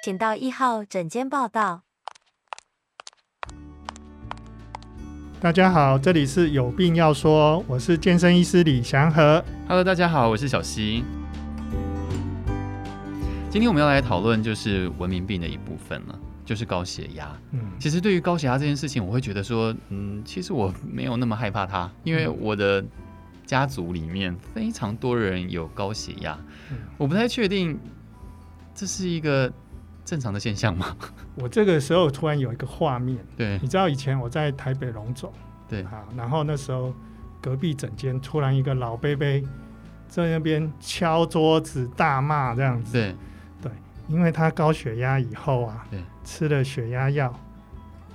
请到一号诊间报到。大家好，这里是有病要说，我是健身医师李祥和。Hello，大家好，我是小溪。今天我们要来讨论就是文明病的一部分了，就是高血压。嗯，其实对于高血压这件事情，我会觉得说，嗯，其实我没有那么害怕它，因为我的家族里面非常多人有高血压，嗯，我不太确定这是一个。正常的现象吗？我这个时候突然有一个画面，对，你知道以前我在台北龙总，对，好，然后那时候隔壁整间突然一个老伯伯在那边敲桌子大骂这样子，对，对，因为他高血压以后啊，对，吃了血压药，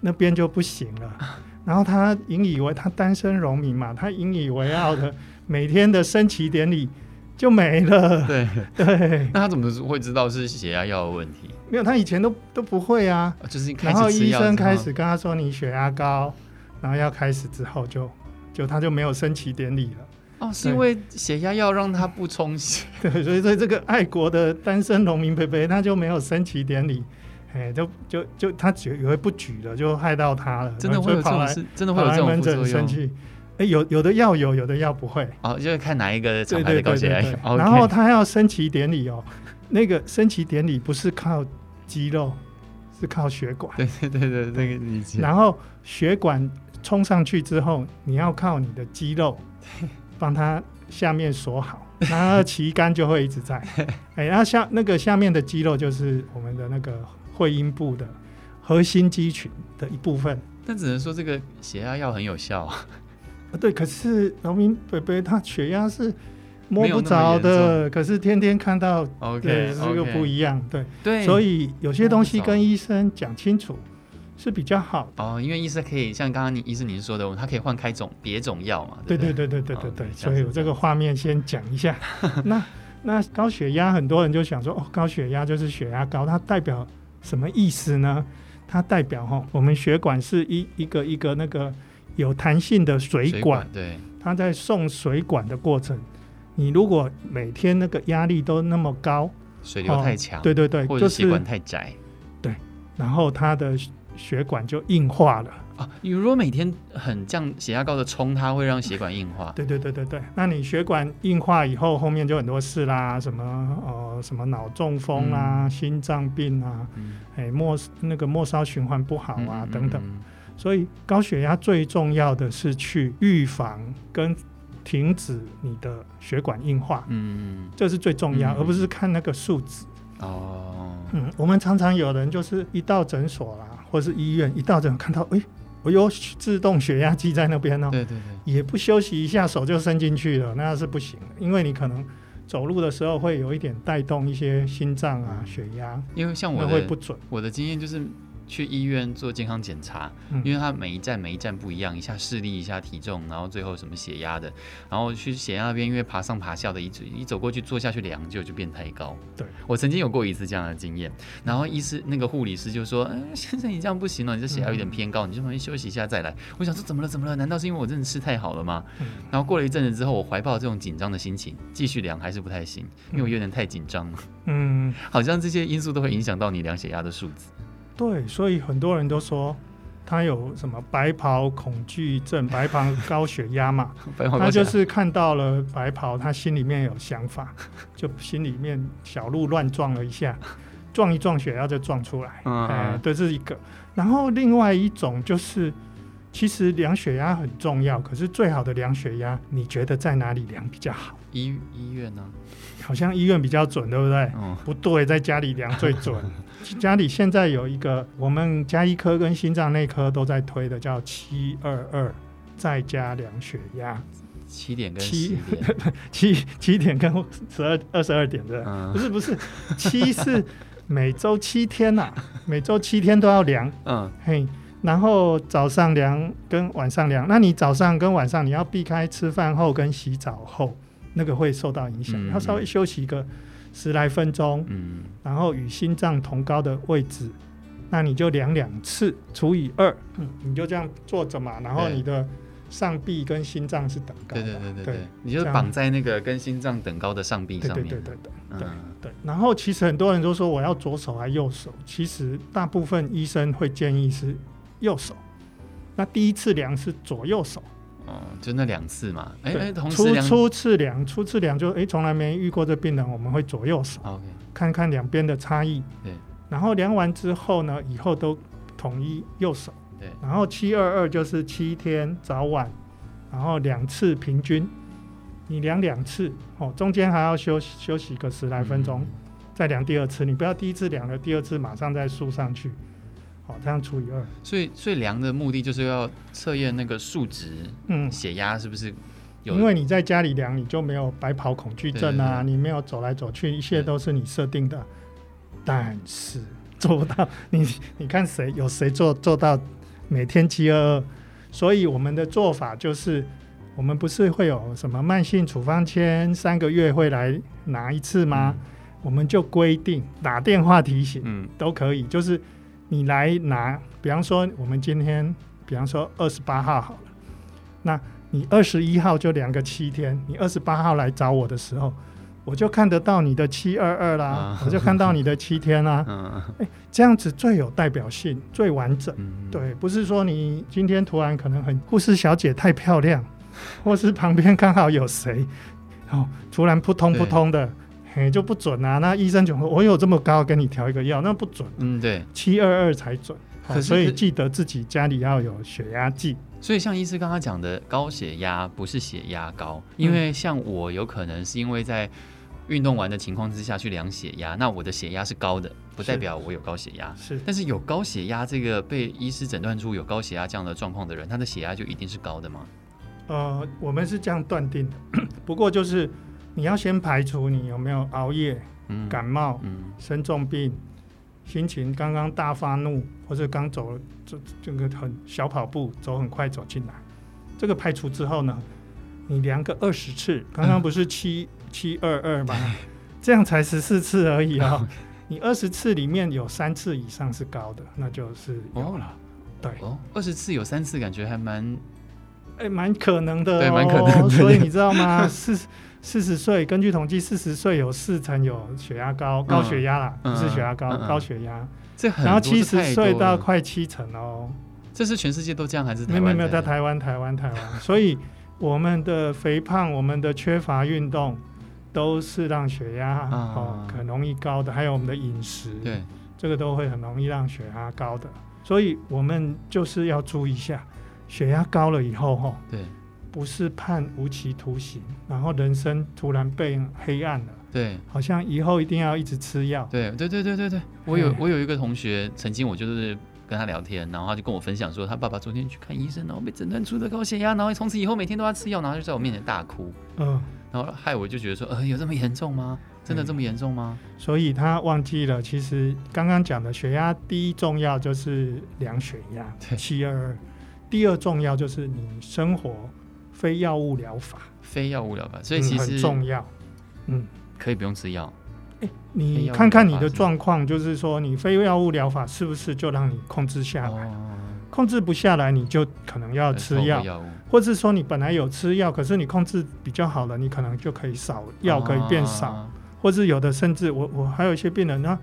那边就不行了，然后他引以为他单身农民嘛，他引以为傲的每天的升旗典礼就没了，对。对，那他怎么会知道是血压药的问题？没有，他以前都都不会啊。就是然后医生开始跟他说你血压高，然后要开始之后就就他就没有升旗典礼了。哦，是因为血压药让他不充血。对，所以所以这个爱国的单身农民伯伯他就没有升旗典礼，哎，就就就他举以为不举了，就害到他了。真的会有这种事？真的会有这种副作用？哎，有有的药有，有的药不会。哦，就是看哪一个厂牌的高血压药。然后他要升旗典礼哦。那个升旗典礼不是靠肌肉，是靠血管。对对对 对，那个理解。然后血管冲上去之后，你要靠你的肌肉 帮它下面锁好，然后旗杆就会一直在。哎，然后下那个下面的肌肉就是我们的那个会阴部的核心肌群的一部分。但只能说这个血压药很有效啊。对，可是农民伯伯他血压是。摸不着的，可是天天看到，okay, 对，这个不一样，对。对，所以有些东西跟医生讲清楚是比较好哦，因为医生可以像刚刚你医生您说的，他可以换开种别种药嘛，对对？对对对对对，所以我这个画面先讲一下。那那高血压，很多人就想说，哦，高血压就是血压高，它代表什么意思呢？它代表哈，我们血管是一一个一个那个有弹性的水管，水管，对，它在送水管的过程。你如果每天那个压力都那么高，水流太强，哦，对对对，或者血管太窄，对，然后它的血管就硬化了啊。你如果每天很降血压高的冲，它会让血管硬化。对对对对对，那你血管硬化以后，后面就很多事啦，什么呃什么脑中风啊、嗯、心脏病啊，嗯、哎末那个末梢循环不好啊、嗯、等等。所以高血压最重要的是去预防跟。停止你的血管硬化，嗯，这是最重要，嗯、而不是看那个数字。哦，嗯，我们常常有人就是一到诊所啦，或是医院一到诊看到，哎、欸，我有自动血压计在那边哦、喔，对对对，也不休息一下，手就伸进去了，那是不行的，因为你可能走路的时候会有一点带动一些心脏啊、血压，因为像我会不准。我的经验就是。去医院做健康检查，因为他每一站每一站不一样，一下视力，一下体重，然后最后什么血压的，然后去血压那边，因为爬上爬下的，一一走过去坐下去量就就变太高。对，我曾经有过一次这样的经验，然后医师那个护理师就说：“嗯、呃，先生你这样不行了，你这血压有点偏高，你就稍微休息一下再来。”我想说怎么了怎么了？难道是因为我真的吃太好了吗？然后过了一阵子之后，我怀抱这种紧张的心情继续量还是不太行，因为我有点太紧张了。嗯，好像这些因素都会影响到你量血压的数字。对，所以很多人都说他有什么白袍恐惧症、白袍 高血压嘛，他就是看到了白袍，他心里面有想法，就心里面小鹿乱撞了一下，撞一撞血压就撞出来。哎、嗯嗯，对，这是一个。然后另外一种就是，其实量血压很重要，可是最好的量血压，你觉得在哪里量比较好？医医院呢？好像医院比较准，对不对？嗯、不对，在家里量最准。家里现在有一个，我们加医科跟心脏内科都在推的，叫七二二，在家量血压。七点跟七 七七点跟十二二十二点的，嗯、不是不是，七是每周七天呐、啊，每周七天都要量。嗯，嘿，然后早上量跟晚上量，那你早上跟晚上你要避开吃饭后跟洗澡后。那个会受到影响，嗯、他稍微休息个十来分钟，嗯、然后与心脏同高的位置，那你就量两次除以二，嗯，你就这样坐着嘛，然后你的上臂跟心脏是等高的。对对对对对，你就绑在那个跟心脏等高的上臂上面。对对对对对对对。然后其实很多人都说我要左手还右手，其实大部分医生会建议是右手。那第一次量是左右手。哦，就那两次嘛。哎哎，同初初次量，初次量就哎从来没遇过这病人，我们会左右手看看两边的差异。对。然后量完之后呢，以后都统一右手。对。然后七二二就是七天早晚，然后两次平均，你量两次哦，中间还要休休息个十来分钟，嗯、再量第二次。你不要第一次量了，第二次马上再输上去。好，这样除以二。所以，所以量的目的就是要测验那个数值，嗯，血压是不是有？因为你在家里量，你就没有白跑恐惧症啊，你没有走来走去，一切都是你设定的。但是做不到，你你看谁有谁做做到每天七二二？所以我们的做法就是，我们不是会有什么慢性处方签，三个月会来拿一次吗？嗯、我们就规定打电话提醒，嗯，都可以，就是。你来拿，比方说我们今天，比方说二十八号好了，那你二十一号就两个七天，你二十八号来找我的时候，我就看得到你的七二二啦，啊、我就看到你的七天啦，哎，这样子最有代表性，最完整，嗯、对，不是说你今天突然可能很护士小姐太漂亮，或是旁边刚好有谁，哦，突然扑通扑通的。哎，就不准啊！那医生就说：“我有这么高，跟你调一个药，那不准。”嗯，对，七二二才准。可是，所以记得自己家里要有血压计。所以像医师刚刚讲的，高血压不是血压高，因为像我有可能是因为在运动完的情况之下去量血压，那我的血压是高的，不代表我有高血压。是，但是有高血压这个被医师诊断出有高血压这样的状况的人，他的血压就一定是高的吗？呃，我们是这样断定的，不过就是。你要先排除你有没有熬夜、嗯、感冒、嗯、生重病、心情刚刚大发怒，或者刚走这这个很小跑步走很快走进来，这个排除之后呢，你量个二十次，刚刚不是七七二二吗？这样才十四次而已啊、哦！你二十次里面有三次以上是高的，那就是有了。对，二十次有三次，感觉还蛮哎，蛮可能的、哦，对，蛮可能的。所以你知道吗？是。四十岁，根据统计，四十岁有四成有血压高，高血压啦，不是血压高，高血压。这然后七十岁到快七成哦。这是全世界都这样还是？没有没有，在台湾台湾台湾。所以我们的肥胖，我们的缺乏运动，都是让血压哦很容易高的。还有我们的饮食，对，这个都会很容易让血压高的。所以我们就是要注意一下，血压高了以后哈，对。不是判无期徒刑，然后人生突然变黑暗了。对，好像以后一定要一直吃药。对，对，对，对，对，对。我有我有一个同学，曾经我就是跟他聊天，然后他就跟我分享说，他爸爸昨天去看医生，然后被诊断出的高血压，然后从此以后每天都要吃药，然后就在我面前大哭。嗯，然后害我就觉得说，呃，有这么严重吗？真的这么严重吗？所以他忘记了，其实刚刚讲的血压第一重要就是量血压，七二二。第二重要就是你生活。非药物疗法，非药物疗法，所以其实、嗯、很重要。嗯，可以不用吃药。欸、你看看你的状况，就是说你非药物疗法是不是就让你控制下来？哦、控制不下来，你就可能要吃药，或者是说你本来有吃药，可是你控制比较好了，你可能就可以少药，可以变少。哦、或是有的甚至我我还有一些病人，他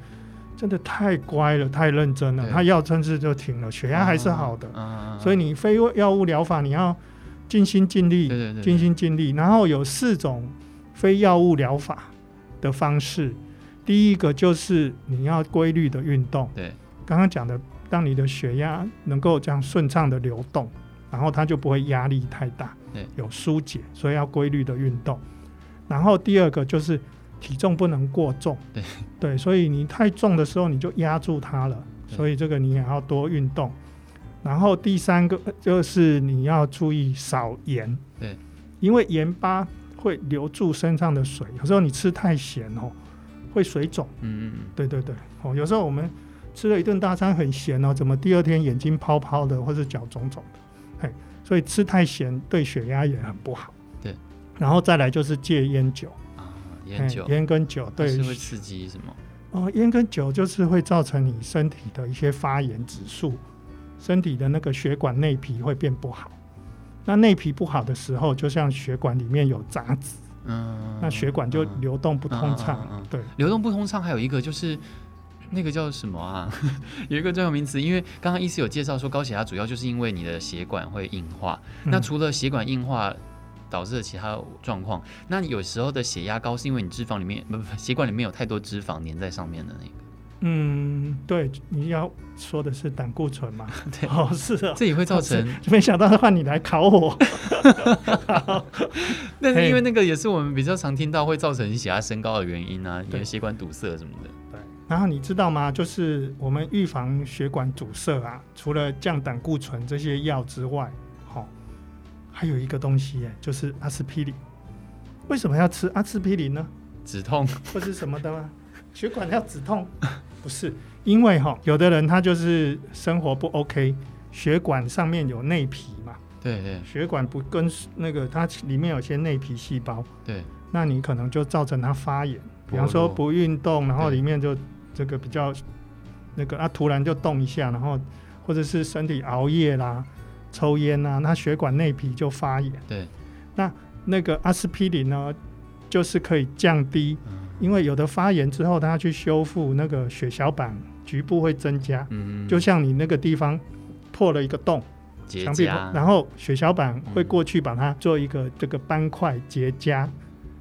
真的太乖了，太认真了，他药甚至就停了，血压还是好的。哦、所以你非药物疗法，你要。尽心尽力，尽心尽力。然后有四种非药物疗法的方式。第一个就是你要规律的运动。对，刚刚讲的，当你的血压能够这样顺畅的流动，然后它就不会压力太大，对，有疏解，所以要规律的运动。然后第二个就是体重不能过重。对，对，所以你太重的时候你就压住它了，所以这个你也要多运动。然后第三个就是你要注意少盐，对，因为盐巴会留住身上的水，有时候你吃太咸哦，会水肿。嗯嗯嗯，对对对，哦，有时候我们吃了一顿大餐很咸哦，怎么第二天眼睛泡泡的或是脚肿肿的？嘿，所以吃太咸对血压也很不好。对，然后再来就是戒烟酒啊，烟酒，烟跟酒对是会刺激什么？哦，烟跟酒就是会造成你身体的一些发炎指数。身体的那个血管内皮会变不好，那内皮不好的时候，就像血管里面有杂质，嗯，那血管就流动不通畅。嗯嗯嗯嗯对，流动不通畅还有一个就是那个叫什么啊？有一个专有名词，因为刚刚医师有介绍说高血压主要就是因为你的血管会硬化。嗯那除了血管硬化导致的其他状况，那你有时候的血压高是因为你脂肪里面不不血管里面有太多脂肪粘在上面的那个。嗯，对，你要说的是胆固醇嘛？对哦，是啊，这也会造成 没想到换你来考我。那是因为那个也是我们比较常听到会造成血压升高的原因啊，你的血管堵塞什么的。对，然后你知道吗？就是我们预防血管堵塞啊，除了降胆固醇这些药之外，好、还有一个东西耶，就是阿司匹林。为什么要吃阿司匹林呢？止痛，或是什么的吗？血管要止痛？不是，因为哈，有的人他就是生活不 OK，血管上面有内皮嘛，对对。血管不跟那个它里面有些内皮细胞，对，那你可能就造成它发炎。比方说不运动，然后里面就这个比较那个啊，突然就动一下，然后或者是身体熬夜啦、抽烟啦，那血管内皮就发炎。对，那那个阿司匹林呢，就是可以降低。嗯因为有的发炎之后，它去修复那个血小板局部会增加，嗯，就像你那个地方破了一个洞，结墙壁然后血小板会过去把它做一个这个斑块结痂，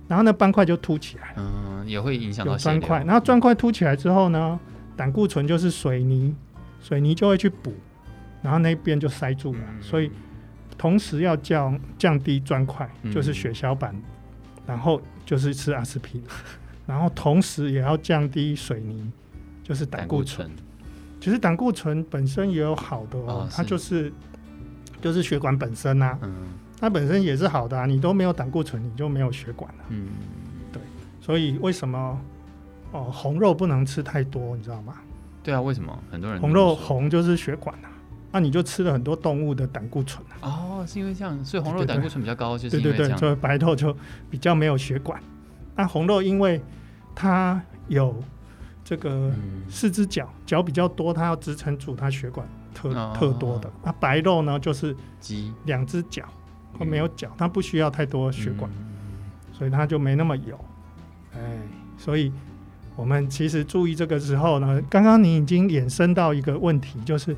然后那斑块就凸起来，嗯，也会影响到有血流。砖块，然后砖块凸起来之后呢，胆固醇就是水泥，水泥就会去补，然后那边就塞住了，嗯。所以同时要降降低砖块，就是血小板，然后就是吃阿司匹林。然后同时也要降低水泥，就是胆固醇。其实胆固醇本身也有好的哦，哦它就是就是血管本身啊，嗯它本身也是好的啊。你都没有胆固醇，你就没有血管了。嗯，对。所以为什么哦红肉不能吃太多，你知道吗？对啊，为什么很多人红肉红就是血管啊，那你就吃了很多动物的胆固醇啊。哦，是因为这样，所以红肉胆固醇比较高，就是对对对，所以白肉就比较没有血管。那红肉因为它有这个四只脚，脚比较多，它要支撑住它血管特、哦、特多的。那白肉呢，就是鸡两只脚它没有脚，它不需要太多血管，嗯、所以它就没那么油。哎，所以我们其实注意这个时候呢，刚刚你已经衍生到一个问题，就是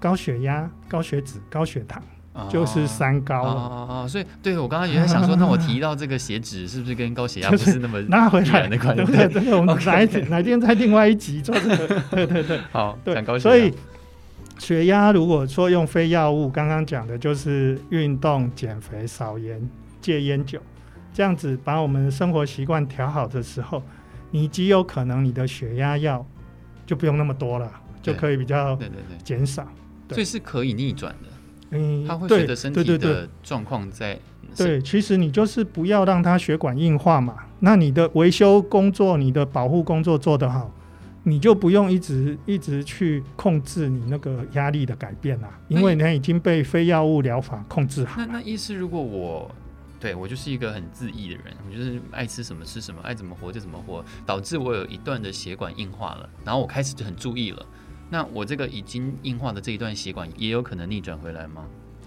高血压、高血脂、高血糖。就是三高。了哦哦，所以对我刚刚也在想说，那我提到这个血脂是不是跟高血压 不是那么那回来。的关系？对对 对，我们哪一天 在另外一集做这个？对对对，好，对，所以血压如果说用非药物，刚刚讲的就是运动、减肥、少盐、戒烟酒，这样子把我们的生活习惯调好的时候，你极有可能你的血压药就不用那么多了，就可以比较对对对。减少，所以是可以逆转的。嗯，它会随着身体的状况在对，对，其实你就是不要让它血管硬化嘛。那你的维修工作、你的保护工作做得好，你就不用一直一直去控制你那个压力的改变啦，因为你已经被非药物疗法控制好。那那意思，如果我对我就是一个很自意的人，我就是爱吃什么吃什么，爱怎么活就怎么活，导致我有一段的血管硬化了，然后我开始就很注意了。那我这个已经硬化的这一段血管也有可能逆转回来吗？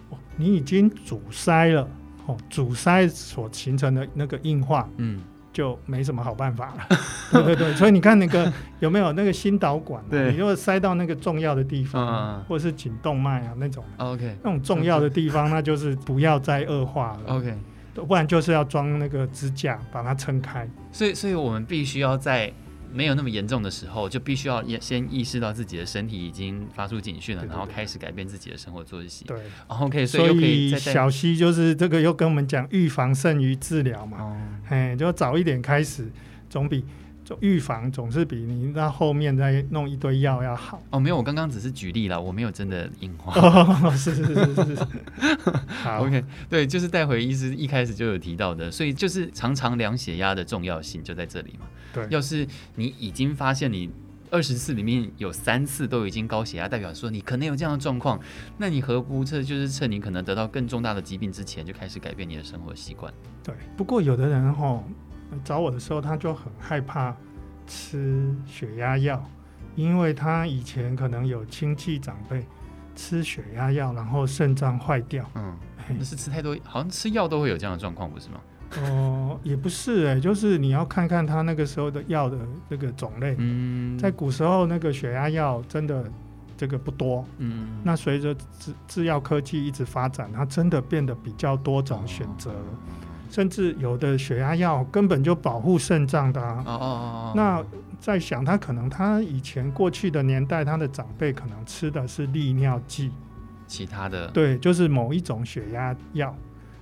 哦，你已经阻塞了，哦，阻塞所形成的那个硬化，嗯，就没什么好办法了。对对对，所以你看那个 有没有那个心导管，对，你如果塞到那个重要的地方，嗯、或者是颈动脉啊那种，OK，那种重要的地方，那就是不要再恶化了，OK，不然就是要装那个支架把它撑开。所以，所以我们必须要在。没有那么严重的时候，就必须要先意识到自己的身体已经发出警讯了，对对对，然后开始改变自己的生活作息。对，OK，所以又可以所以小溪就是这个又跟我们讲预防胜于治疗嘛，哦，哎，就早一点开始，总比。预防总是比你到后面再弄一堆药要好哦。没有，我刚刚只是举例了，我没有真的硬化。哦，是是是是是，是。好，OK，对，就是带回医师一开始就有提到的，所以就是常常量血压的重要性就在这里嘛。对，要是你已经发现你二十次里面有三次都已经高血压，代表说你可能有这样的状况，那你何不测就是趁你可能得到更重大的疾病之前就开始改变你的生活习惯？对，不过有的人吼。找我的时候，他就很害怕吃血压药，因为他以前可能有亲戚长辈吃血压药，然后肾脏坏掉。嗯，哎，那是吃太多，好像吃药都会有这样的状况，不是吗？哦，也不是哎、欸，就是你要看看他那个时候的药的这个种类。嗯，在古时候那个血压药真的这个不多。嗯，那随着制制药科技一直发展，它真的变得比较多种选择，哦、甚至有的血压药根本就保护肾脏的啊。哦哦哦。那在想，他可能他以前过去的年代，他的长辈可能吃的是利尿剂，其他的对，就是某一种血压药。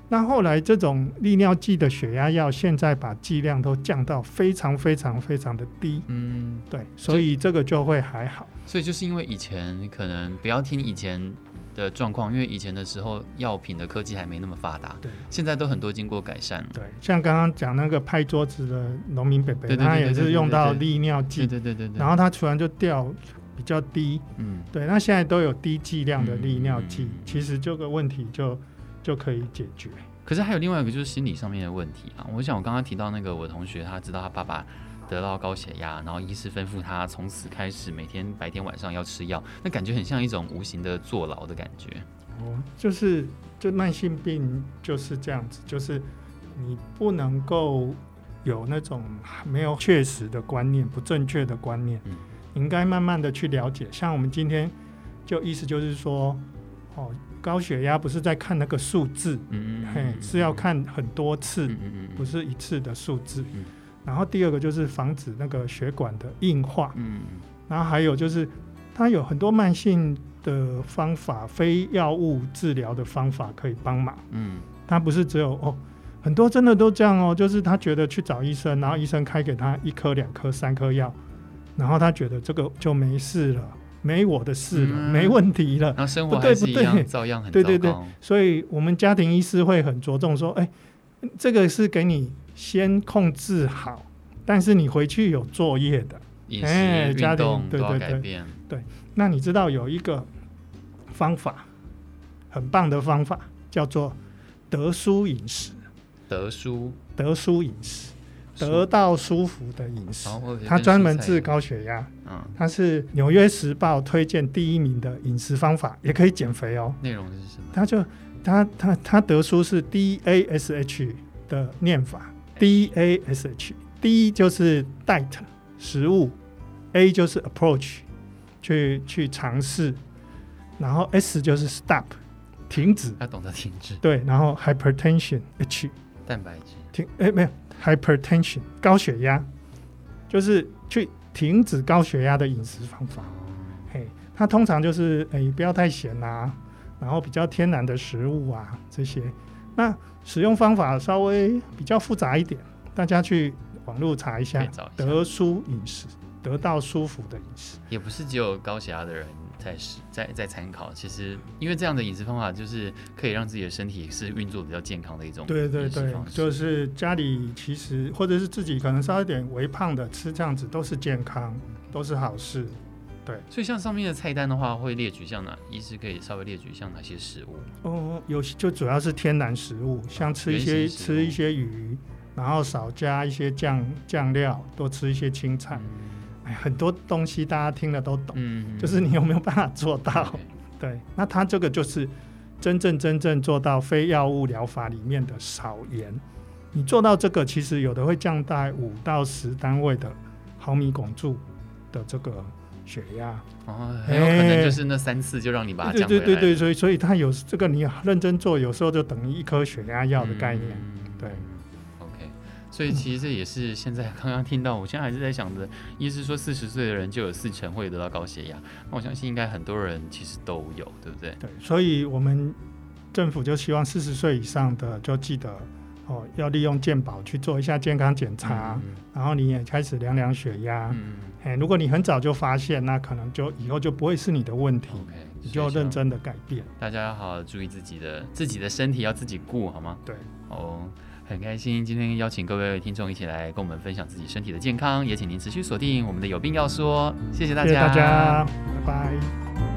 那后来这种利尿剂的血压药，现在把剂量都降到非常非常非常的低。嗯，对，所以这个就会还好。所以就是因为以前可能不要听以前的状况，因为以前的时候药品的科技还没那么发达。对，现在都很多经过改善了。对，像刚刚讲那个拍桌子的农民伯伯，他也是用到利尿剂。对对对对。然后他突然就掉比较低。嗯，对，那现在都有低剂量的利尿剂，其实这个问题就。就可以解决。可是还有另外一个就是心理上面的问题啊。我想我刚刚提到那个我同学，他知道他爸爸得到高血压，然后医师吩咐他从此开始每天白天晚上要吃药，那感觉很像一种无形的坐牢的感觉。哦，就是就慢性病就是这样子，就是你不能够有那种没有确实的观念、不正确的观念，嗯，应该慢慢的去了解。像我们今天就意思就是说，哦。高血压不是在看那个数字，嗯嗯，嘿，是要看很多次，嗯嗯，不是一次的数字。嗯，然后第二个就是防止那个血管的硬化，嗯，然后还有就是它有很多慢性的方法，非药物治疗的方法可以帮忙，嗯，它不是只有哦，很多真的都这样哦，就是他觉得去找医生，然后医生开给他一颗、两颗、三颗药，然后他觉得这个就没事了。没我的事了，嗯、没问题了。然后生活还是一样，不对不对，照样很。对对对，所以我们家庭医师会很着重说，哎，这个是给你先控制好，但是你回去有作业的，饮食、哎、家庭。对对对，对，那你知道有一个方法，很棒的方法，叫做得舒饮食。得舒，得舒饮食。得到舒服的饮食，它专门治高血压。嗯，它是《纽约时报》推荐第一名的饮食方法，也可以减肥哦。内容是什么？它就它它它得出是 D A S H 的念法，D A S H，D 就是 diet 食物，A 就是 approach 去去尝试，然后 S 就是 stop 停止，要懂得停止。对，然后 hypertension H 蛋白质停哎没有。Hypertension 高血压，就是去停止高血压的饮食方法。嘿，它通常就是诶、欸，不要太咸啊，然后比较天然的食物啊这些。那使用方法稍微比较复杂一点，大家去网络查一下，得舒饮食，得到舒服的饮食。也不是只有高血压的人。在在在参考，其实因为这样的饮食方法，就是可以让自己的身体是运作比较健康的一种。对对对，就是家里其实或者是自己可能稍微有点微胖的吃这样子都是健康，都是好事。对，所以像上面的菜单的话，会列举像哪？医师可以稍微列举像哪些食物？哦，有就主要是天然食物，像吃一些吃一些鱼，然后少加一些酱酱料，多吃一些青菜。哎很多东西大家听了都懂，嗯，就是你有没有办法做到？嗯、对，那他这个就是真正真正做到非药物疗法里面的少盐。你做到这个，其实有的会降到五到十单位的毫米汞柱的这个血压，哦，很有可能就是那三次就让你把它降回来。对对对对，所以所以他有这个你认真做，有时候就等于一颗血压药的概念，嗯、对。所以其实这也是现在刚刚听到，我现在还是在想着，医师说四十岁的人就有四成会得到高血压，那我相信应该很多人其实都有，对不对？对，所以我们政府就希望四十岁以上的就记得哦，要利用健保去做一下健康检查，然后你也开始量量血压。嗯，哎，如果你很早就发现，那可能就以后就不会是你的问题。OK，你就要认真的改变。大家要好好注意自己的自己的身体，要自己顾，好吗？对，哦。很开心今天邀请各位听众一起来跟我们分享自己身体的健康，也请您持续锁定我们的有病要说，谢谢大家，谢谢大家，拜拜。